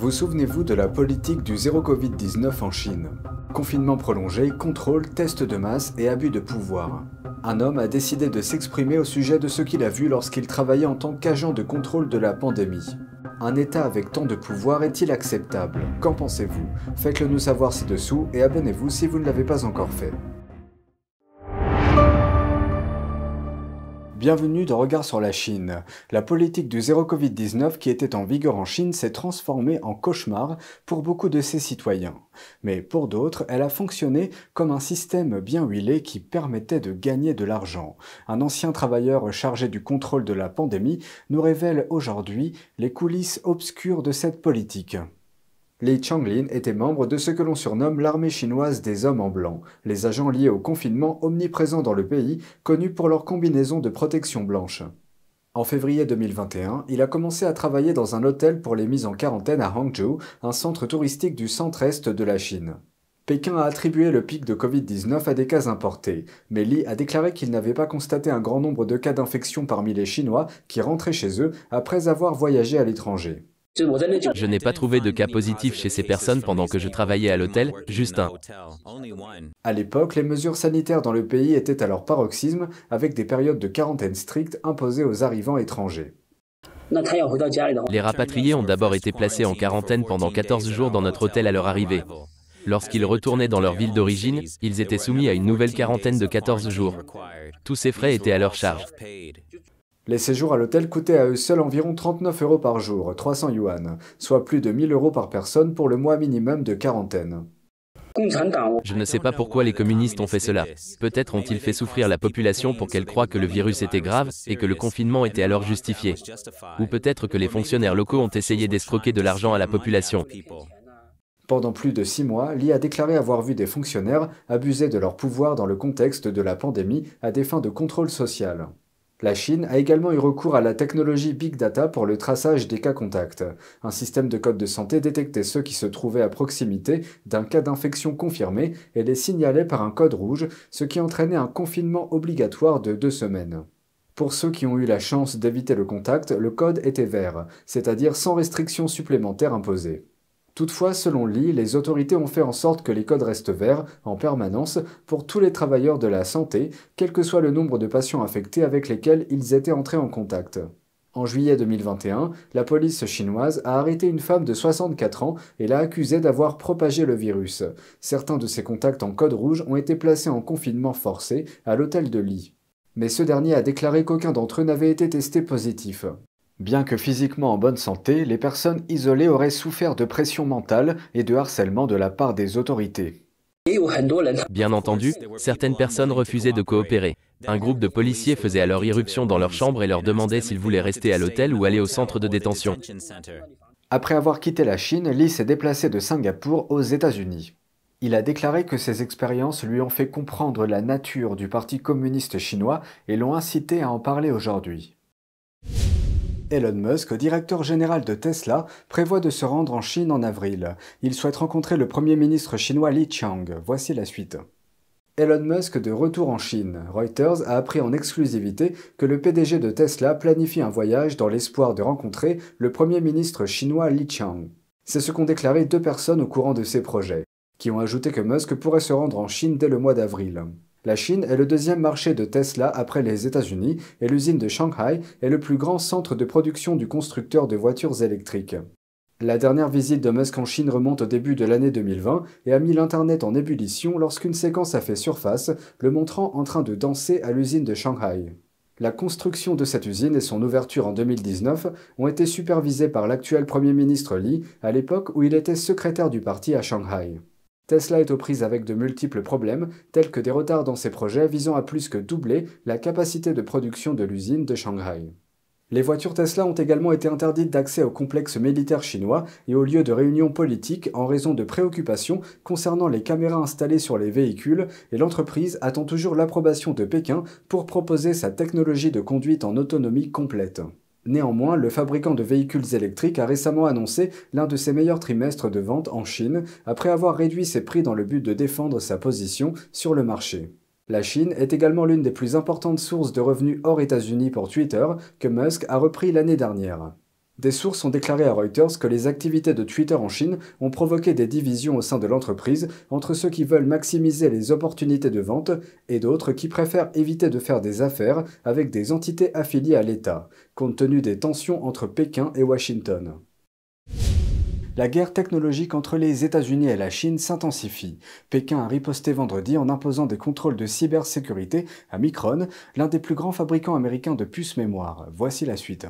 Vous souvenez-vous de la politique du zéro Covid-19 en Chine? Confinement prolongé, contrôle, test de masse et abus de pouvoir. Un homme a décidé de s'exprimer au sujet de ce qu'il a vu lorsqu'il travaillait en tant qu'agent de contrôle de la pandémie. Un État avec tant de pouvoir est-il acceptable? Qu'en pensez-vous? Faites-le nous savoir ci-dessous et abonnez-vous si vous ne l'avez pas encore fait. Bienvenue dans Regard sur la Chine. La politique du zéro Covid-19 qui était en vigueur en Chine s'est transformée en cauchemar pour beaucoup de ses citoyens. Mais pour d'autres, elle a fonctionné comme un système bien huilé qui permettait de gagner de l'argent. Un ancien travailleur chargé du contrôle de la pandémie nous révèle aujourd'hui les coulisses obscures de cette politique. Li Changlin était membre de ce que l'on surnomme l'armée chinoise des hommes en blanc, les agents liés au confinement omniprésents dans le pays, connus pour leur combinaison de protection blanche. En février 2021, il a commencé à travailler dans un hôtel pour les mises en quarantaine à Hangzhou, un centre touristique du centre-est de la Chine. Pékin a attribué le pic de Covid-19 à des cas importés, mais Li a déclaré qu'il n'avait pas constaté un grand nombre de cas d'infection parmi les Chinois qui rentraient chez eux après avoir voyagé à l'étranger. Je n'ai pas trouvé de cas positifs chez ces personnes pendant que je travaillais à l'hôtel, juste un. À l'époque, les mesures sanitaires dans le pays étaient à leur paroxysme, avec des périodes de quarantaine strictes imposées aux arrivants étrangers. Les rapatriés ont d'abord été placés en quarantaine pendant 14 jours dans notre hôtel à leur arrivée. Lorsqu'ils retournaient dans leur ville d'origine, ils étaient soumis à une nouvelle quarantaine de 14 jours. Tous ces frais étaient à leur charge. Les séjours à l'hôtel coûtaient à eux seuls environ 39 euros par jour, 300 yuan, soit plus de 1000 euros par personne pour le mois minimum de quarantaine. Je ne sais pas pourquoi les communistes ont fait cela. Peut-être ont-ils fait souffrir la population pour qu'elle croie que le virus était grave et que le confinement était alors justifié. Ou peut-être que les fonctionnaires locaux ont essayé d'escroquer de l'argent à la population. Pendant plus de six mois, Li a déclaré avoir vu des fonctionnaires abuser de leur pouvoir dans le contexte de la pandémie à des fins de contrôle social. La Chine a également eu recours à la technologie Big Data pour le traçage des cas contacts. Un système de code de santé détectait ceux qui se trouvaient à proximité d'un cas d'infection confirmé et les signalait par un code rouge, ce qui entraînait un confinement obligatoire de deux semaines. Pour ceux qui ont eu la chance d'éviter le contact, le code était vert, c'est-à-dire sans restrictions supplémentaires imposées. Toutefois, selon Lee, les autorités ont fait en sorte que les codes restent verts en permanence pour tous les travailleurs de la santé, quel que soit le nombre de patients infectés avec lesquels ils étaient entrés en contact. En juillet 2021, la police chinoise a arrêté une femme de 64 ans et l'a accusée d'avoir propagé le virus. Certains de ses contacts en code rouge ont été placés en confinement forcé à l'hôtel de Lee. Mais ce dernier a déclaré qu'aucun d'entre eux n'avait été testé positif. Bien que physiquement en bonne santé, les personnes isolées auraient souffert de pression mentale et de harcèlement de la part des autorités. Bien entendu, certaines personnes refusaient de coopérer. Un groupe de policiers faisait alors irruption dans leur chambre et leur demandait s'ils voulaient rester à l'hôtel ou aller au centre de détention. Après avoir quitté la Chine, Lee s'est déplacé de Singapour aux États-Unis. Il a déclaré que ces expériences lui ont fait comprendre la nature du Parti communiste chinois et l'ont incité à en parler aujourd'hui. Elon Musk, directeur général de Tesla, prévoit de se rendre en Chine en avril. Il souhaite rencontrer le Premier ministre chinois Li Qiang. Voici la suite. Elon Musk de retour en Chine. Reuters a appris en exclusivité que le PDG de Tesla planifie un voyage dans l'espoir de rencontrer le Premier ministre chinois Li Qiang. C'est ce qu'ont déclaré deux personnes au courant de ces projets, qui ont ajouté que Musk pourrait se rendre en Chine dès le mois d'avril. La Chine est le deuxième marché de Tesla après les États-Unis et l'usine de Shanghai est le plus grand centre de production du constructeur de voitures électriques. La dernière visite de Musk en Chine remonte au début de l'année 2020 et a mis l'Internet en ébullition lorsqu'une séquence a fait surface, le montrant en train de danser à l'usine de Shanghai. La construction de cette usine et son ouverture en 2019 ont été supervisées par l'actuel Premier ministre Li à l'époque où il était secrétaire du parti à Shanghai. Tesla est aux prises avec de multiples problèmes, tels que des retards dans ses projets visant à plus que doubler la capacité de production de l'usine de Shanghai. Les voitures Tesla ont également été interdites d'accès au complexe militaire chinois et aux lieux de réunion politique en raison de préoccupations concernant les caméras installées sur les véhicules et l'entreprise attend toujours l'approbation de Pékin pour proposer sa technologie de conduite en autonomie complète. Néanmoins, le fabricant de véhicules électriques a récemment annoncé l'un de ses meilleurs trimestres de vente en Chine après avoir réduit ses prix dans le but de défendre sa position sur le marché. La Chine est également l'une des plus importantes sources de revenus hors États-Unis pour Twitter que Musk a repris l'année dernière. Des sources ont déclaré à Reuters que les activités de Twitter en Chine ont provoqué des divisions au sein de l'entreprise entre ceux qui veulent maximiser les opportunités de vente et d'autres qui préfèrent éviter de faire des affaires avec des entités affiliées à l'État, compte tenu des tensions entre Pékin et Washington. La guerre technologique entre les États-Unis et la Chine s'intensifie. Pékin a riposté vendredi en imposant des contrôles de cybersécurité à Micron, l'un des plus grands fabricants américains de puces mémoire. Voici la suite.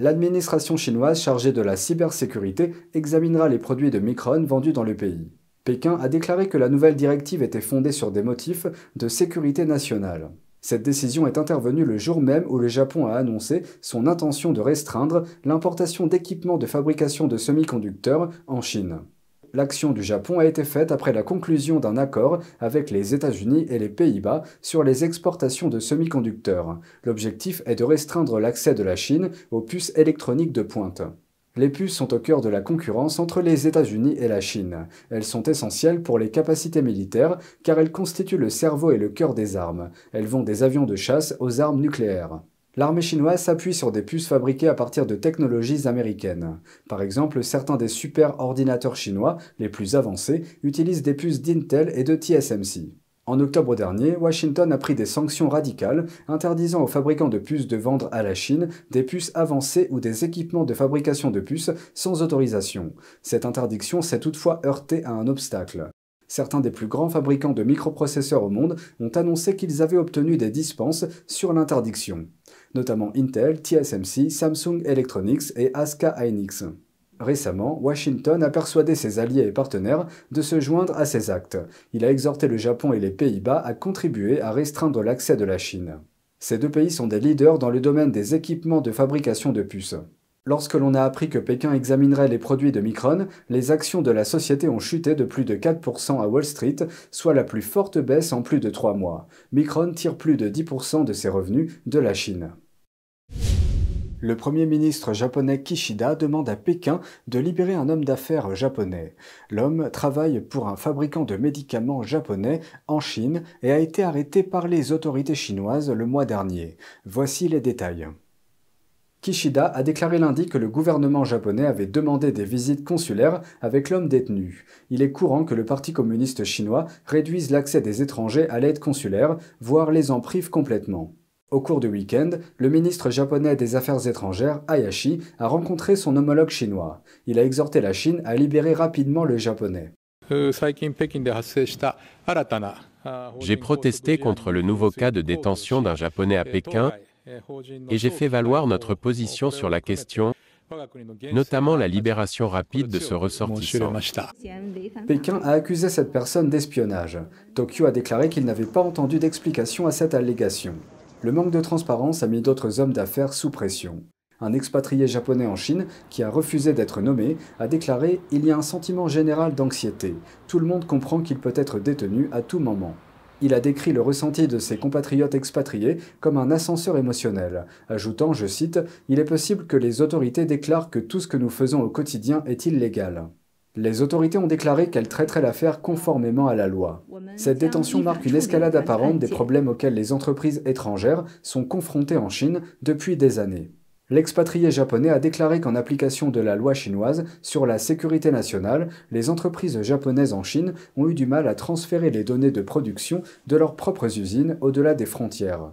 L'administration chinoise chargée de la cybersécurité examinera les produits de Micron vendus dans le pays. Pékin a déclaré que la nouvelle directive était fondée sur des motifs de sécurité nationale. Cette décision est intervenue le jour même où le Japon a annoncé son intention de restreindre l'importation d'équipements de fabrication de semi-conducteurs en Chine. L'action du Japon a été faite après la conclusion d'un accord avec les États-Unis et les Pays-Bas sur les exportations de semi-conducteurs. L'objectif est de restreindre l'accès de la Chine aux puces électroniques de pointe. Les puces sont au cœur de la concurrence entre les États-Unis et la Chine. Elles sont essentielles pour les capacités militaires car elles constituent le cerveau et le cœur des armes. Elles vont des avions de chasse aux armes nucléaires. L'armée chinoise s'appuie sur des puces fabriquées à partir de technologies américaines. Par exemple, certains des super-ordinateurs chinois, les plus avancés, utilisent des puces d'Intel et de TSMC. En octobre dernier, Washington a pris des sanctions radicales interdisant aux fabricants de puces de vendre à la Chine des puces avancées ou des équipements de fabrication de puces sans autorisation. Cette interdiction s'est toutefois heurtée à un obstacle. Certains des plus grands fabricants de microprocesseurs au monde ont annoncé qu'ils avaient obtenu des dispenses sur l'interdiction notamment Intel, TSMC, Samsung Electronics et ASCA Hynix. Récemment, Washington a persuadé ses alliés et partenaires de se joindre à ces actes. Il a exhorté le Japon et les Pays-Bas à contribuer à restreindre l'accès de la Chine. Ces deux pays sont des leaders dans le domaine des équipements de fabrication de puces. Lorsque l'on a appris que Pékin examinerait les produits de Micron, les actions de la société ont chuté de plus de 4% à Wall Street, soit la plus forte baisse en plus de trois mois. Micron tire plus de 10% de ses revenus de la Chine. Le Premier ministre japonais Kishida demande à Pékin de libérer un homme d'affaires japonais. L'homme travaille pour un fabricant de médicaments japonais en Chine et a été arrêté par les autorités chinoises le mois dernier. Voici les détails. Kishida a déclaré lundi que le gouvernement japonais avait demandé des visites consulaires avec l'homme détenu. Il est courant que le Parti communiste chinois réduise l'accès des étrangers à l'aide consulaire, voire les en prive complètement. Au cours du week-end, le ministre japonais des Affaires étrangères, Hayashi, a rencontré son homologue chinois. Il a exhorté la Chine à libérer rapidement le japonais. J'ai protesté contre le nouveau cas de détention d'un japonais à Pékin et j'ai fait valoir notre position sur la question, notamment la libération rapide de ce ressortissant. Pékin a accusé cette personne d'espionnage. Tokyo a déclaré qu'il n'avait pas entendu d'explication à cette allégation. Le manque de transparence a mis d'autres hommes d'affaires sous pression. Un expatrié japonais en Chine, qui a refusé d'être nommé, a déclaré « Il y a un sentiment général d'anxiété. Tout le monde comprend qu'il peut être détenu à tout moment. » Il a décrit le ressenti de ses compatriotes expatriés comme un ascenseur émotionnel, ajoutant, je cite, Il est possible que les autorités déclarent que tout ce que nous faisons au quotidien est illégal. Les autorités ont déclaré qu'elles traiteraient l'affaire conformément à la loi. Cette détention marque une escalade apparente des problèmes auxquels les entreprises étrangères sont confrontées en Chine depuis des années. L'expatrié japonais a déclaré qu'en application de la loi chinoise sur la sécurité nationale, les entreprises japonaises en Chine ont eu du mal à transférer les données de production de leurs propres usines au-delà des frontières.